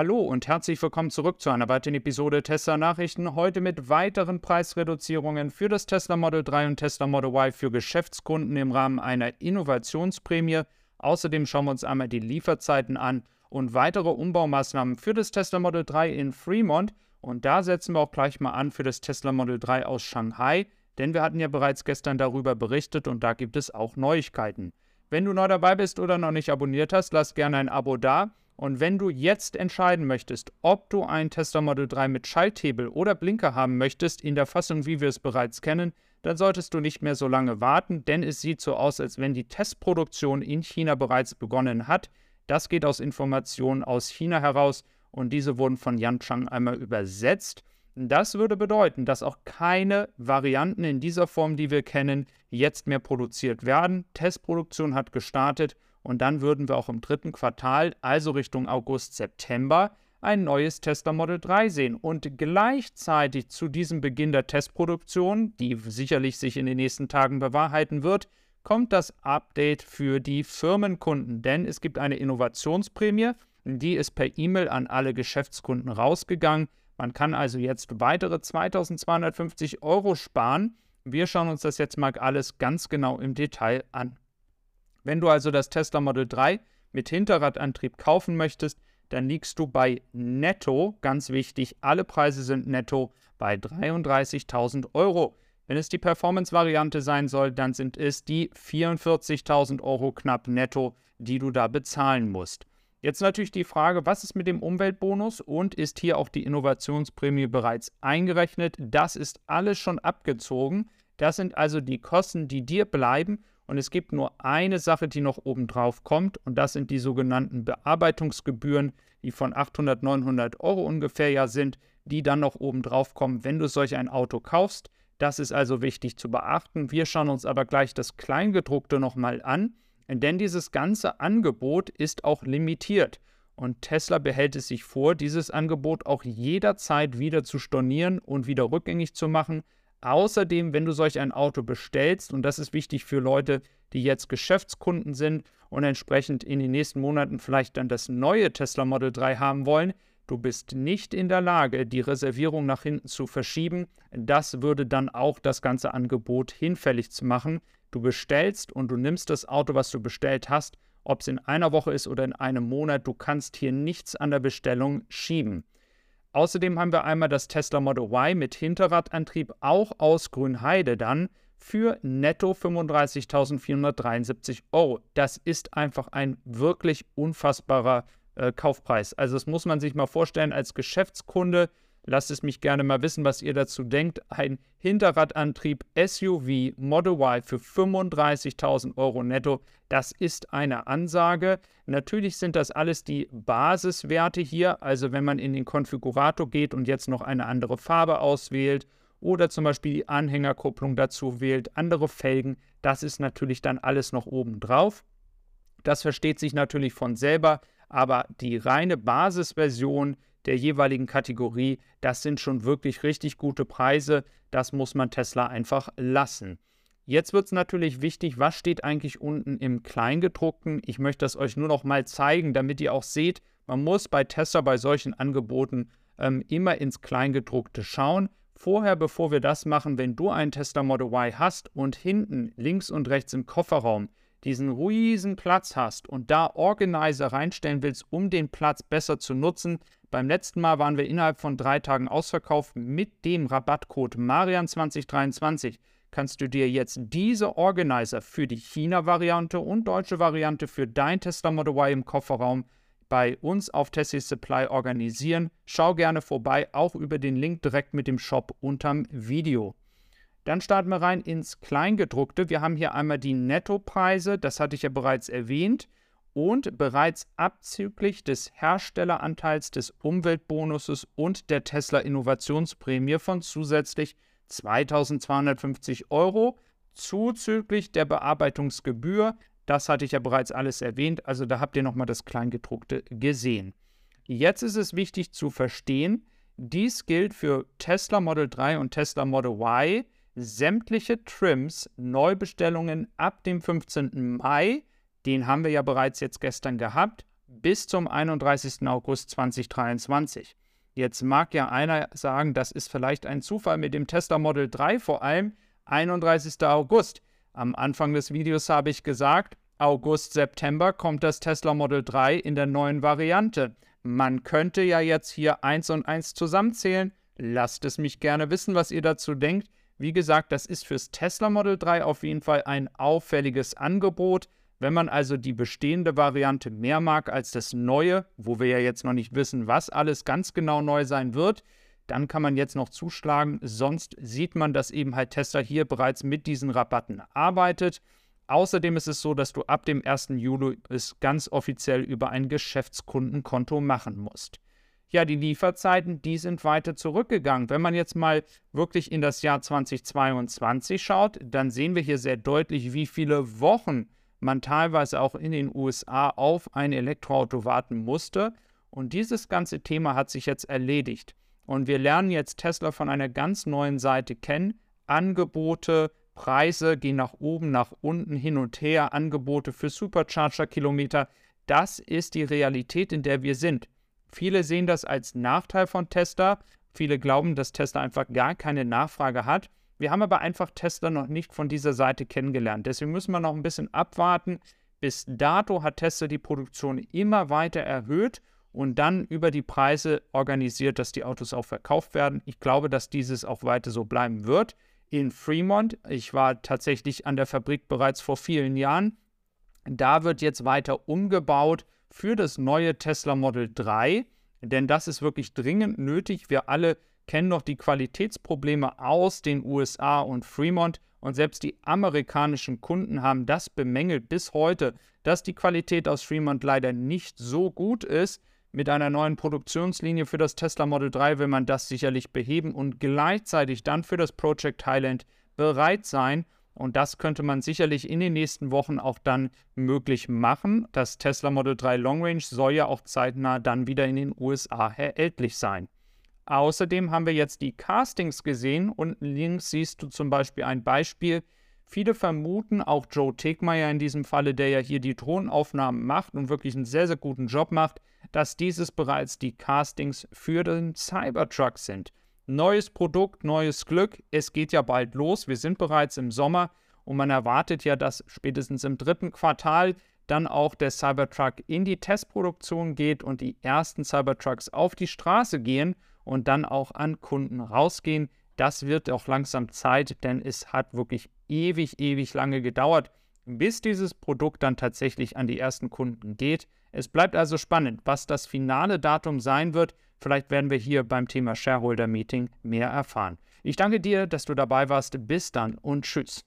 Hallo und herzlich willkommen zurück zu einer weiteren Episode Tesla Nachrichten. Heute mit weiteren Preisreduzierungen für das Tesla Model 3 und Tesla Model Y für Geschäftskunden im Rahmen einer Innovationsprämie. Außerdem schauen wir uns einmal die Lieferzeiten an und weitere Umbaumaßnahmen für das Tesla Model 3 in Fremont. Und da setzen wir auch gleich mal an für das Tesla Model 3 aus Shanghai, denn wir hatten ja bereits gestern darüber berichtet und da gibt es auch Neuigkeiten. Wenn du neu dabei bist oder noch nicht abonniert hast, lass gerne ein Abo da. Und wenn du jetzt entscheiden möchtest, ob du ein Tesla Model 3 mit Schalthebel oder Blinker haben möchtest, in der Fassung, wie wir es bereits kennen, dann solltest du nicht mehr so lange warten, denn es sieht so aus, als wenn die Testproduktion in China bereits begonnen hat. Das geht aus Informationen aus China heraus und diese wurden von Yan Chang einmal übersetzt. Das würde bedeuten, dass auch keine Varianten in dieser Form, die wir kennen, jetzt mehr produziert werden. Testproduktion hat gestartet und dann würden wir auch im dritten Quartal, also Richtung August, September, ein neues Tesla Model 3 sehen. Und gleichzeitig zu diesem Beginn der Testproduktion, die sicherlich sich in den nächsten Tagen bewahrheiten wird, kommt das Update für die Firmenkunden. Denn es gibt eine Innovationsprämie, die ist per E-Mail an alle Geschäftskunden rausgegangen. Man kann also jetzt weitere 2250 Euro sparen. Wir schauen uns das jetzt mal alles ganz genau im Detail an. Wenn du also das Tesla Model 3 mit Hinterradantrieb kaufen möchtest, dann liegst du bei netto, ganz wichtig, alle Preise sind netto, bei 33.000 Euro. Wenn es die Performance-Variante sein soll, dann sind es die 44.000 Euro knapp netto, die du da bezahlen musst. Jetzt natürlich die Frage, was ist mit dem Umweltbonus und ist hier auch die Innovationsprämie bereits eingerechnet? Das ist alles schon abgezogen. Das sind also die Kosten, die dir bleiben und es gibt nur eine Sache, die noch obendrauf kommt, und das sind die sogenannten Bearbeitungsgebühren, die von 800, 900 Euro ungefähr ja sind, die dann noch obendrauf kommen, wenn du solch ein Auto kaufst. Das ist also wichtig zu beachten. Wir schauen uns aber gleich das Kleingedruckte nochmal an, denn dieses ganze Angebot ist auch limitiert. Und Tesla behält es sich vor, dieses Angebot auch jederzeit wieder zu stornieren und wieder rückgängig zu machen, Außerdem, wenn du solch ein Auto bestellst, und das ist wichtig für Leute, die jetzt Geschäftskunden sind und entsprechend in den nächsten Monaten vielleicht dann das neue Tesla Model 3 haben wollen, du bist nicht in der Lage, die Reservierung nach hinten zu verschieben. Das würde dann auch das ganze Angebot hinfällig zu machen. Du bestellst und du nimmst das Auto, was du bestellt hast, ob es in einer Woche ist oder in einem Monat, du kannst hier nichts an der Bestellung schieben. Außerdem haben wir einmal das Tesla Model Y mit Hinterradantrieb auch aus Grünheide dann für netto 35.473 Euro. Das ist einfach ein wirklich unfassbarer äh, Kaufpreis. Also das muss man sich mal vorstellen als Geschäftskunde Lasst es mich gerne mal wissen, was ihr dazu denkt. Ein Hinterradantrieb SUV Model Y für 35.000 Euro netto, das ist eine Ansage. Natürlich sind das alles die Basiswerte hier. Also wenn man in den Konfigurator geht und jetzt noch eine andere Farbe auswählt oder zum Beispiel die Anhängerkupplung dazu wählt, andere Felgen, das ist natürlich dann alles noch oben drauf. Das versteht sich natürlich von selber, aber die reine Basisversion der jeweiligen Kategorie. Das sind schon wirklich richtig gute Preise. Das muss man Tesla einfach lassen. Jetzt wird es natürlich wichtig, was steht eigentlich unten im Kleingedruckten. Ich möchte das euch nur noch mal zeigen, damit ihr auch seht, man muss bei Tesla bei solchen Angeboten ähm, immer ins Kleingedruckte schauen. Vorher, bevor wir das machen, wenn du einen Tesla Model Y hast und hinten links und rechts im Kofferraum diesen riesen Platz hast und da Organizer reinstellen willst, um den Platz besser zu nutzen. Beim letzten Mal waren wir innerhalb von drei Tagen ausverkauft. Mit dem Rabattcode Marian2023 kannst du dir jetzt diese Organizer für die China-Variante und deutsche Variante für dein Tesla Model Y im Kofferraum bei uns auf Tessie Supply organisieren. Schau gerne vorbei, auch über den Link direkt mit dem Shop unterm Video. Dann starten wir rein ins Kleingedruckte. Wir haben hier einmal die Nettopreise, das hatte ich ja bereits erwähnt, und bereits abzüglich des Herstelleranteils des Umweltbonuses und der Tesla Innovationsprämie von zusätzlich 2250 Euro, zuzüglich der Bearbeitungsgebühr. Das hatte ich ja bereits alles erwähnt, also da habt ihr nochmal das Kleingedruckte gesehen. Jetzt ist es wichtig zu verstehen, dies gilt für Tesla Model 3 und Tesla Model Y sämtliche Trims, Neubestellungen ab dem 15. Mai, den haben wir ja bereits jetzt gestern gehabt, bis zum 31. August 2023. Jetzt mag ja einer sagen, das ist vielleicht ein Zufall mit dem Tesla Model 3 vor allem 31. August. Am Anfang des Videos habe ich gesagt, August, September kommt das Tesla Model 3 in der neuen Variante. Man könnte ja jetzt hier eins und eins zusammenzählen. Lasst es mich gerne wissen, was ihr dazu denkt. Wie gesagt, das ist fürs Tesla Model 3 auf jeden Fall ein auffälliges Angebot. Wenn man also die bestehende Variante mehr mag als das neue, wo wir ja jetzt noch nicht wissen, was alles ganz genau neu sein wird, dann kann man jetzt noch zuschlagen. Sonst sieht man, dass eben halt Tesla hier bereits mit diesen Rabatten arbeitet. Außerdem ist es so, dass du ab dem 1. Juli es ganz offiziell über ein Geschäftskundenkonto machen musst. Ja, die Lieferzeiten, die sind weiter zurückgegangen. Wenn man jetzt mal wirklich in das Jahr 2022 schaut, dann sehen wir hier sehr deutlich, wie viele Wochen man teilweise auch in den USA auf ein Elektroauto warten musste. Und dieses ganze Thema hat sich jetzt erledigt. Und wir lernen jetzt Tesla von einer ganz neuen Seite kennen. Angebote, Preise gehen nach oben, nach unten, hin und her, Angebote für Supercharger-Kilometer. Das ist die Realität, in der wir sind. Viele sehen das als Nachteil von Tesla. Viele glauben, dass Tesla einfach gar keine Nachfrage hat. Wir haben aber einfach Tesla noch nicht von dieser Seite kennengelernt. Deswegen müssen wir noch ein bisschen abwarten. Bis dato hat Tesla die Produktion immer weiter erhöht und dann über die Preise organisiert, dass die Autos auch verkauft werden. Ich glaube, dass dieses auch weiter so bleiben wird. In Fremont, ich war tatsächlich an der Fabrik bereits vor vielen Jahren, da wird jetzt weiter umgebaut für das neue Tesla Model 3, denn das ist wirklich dringend nötig. Wir alle kennen noch die Qualitätsprobleme aus den USA und Fremont und selbst die amerikanischen Kunden haben das bemängelt bis heute, dass die Qualität aus Fremont leider nicht so gut ist. Mit einer neuen Produktionslinie für das Tesla Model 3 will man das sicherlich beheben und gleichzeitig dann für das Project Thailand bereit sein. Und das könnte man sicherlich in den nächsten Wochen auch dann möglich machen. Das Tesla Model 3 Long Range soll ja auch zeitnah dann wieder in den USA erhältlich sein. Außerdem haben wir jetzt die Castings gesehen. Unten links siehst du zum Beispiel ein Beispiel. Viele vermuten, auch Joe Tegmeier in diesem Falle, der ja hier die Drohnenaufnahmen macht und wirklich einen sehr, sehr guten Job macht, dass dieses bereits die Castings für den Cybertruck sind. Neues Produkt, neues Glück. Es geht ja bald los. Wir sind bereits im Sommer und man erwartet ja, dass spätestens im dritten Quartal dann auch der Cybertruck in die Testproduktion geht und die ersten Cybertrucks auf die Straße gehen und dann auch an Kunden rausgehen. Das wird auch langsam Zeit, denn es hat wirklich ewig, ewig lange gedauert, bis dieses Produkt dann tatsächlich an die ersten Kunden geht. Es bleibt also spannend, was das finale Datum sein wird. Vielleicht werden wir hier beim Thema Shareholder Meeting mehr erfahren. Ich danke dir, dass du dabei warst. Bis dann und tschüss.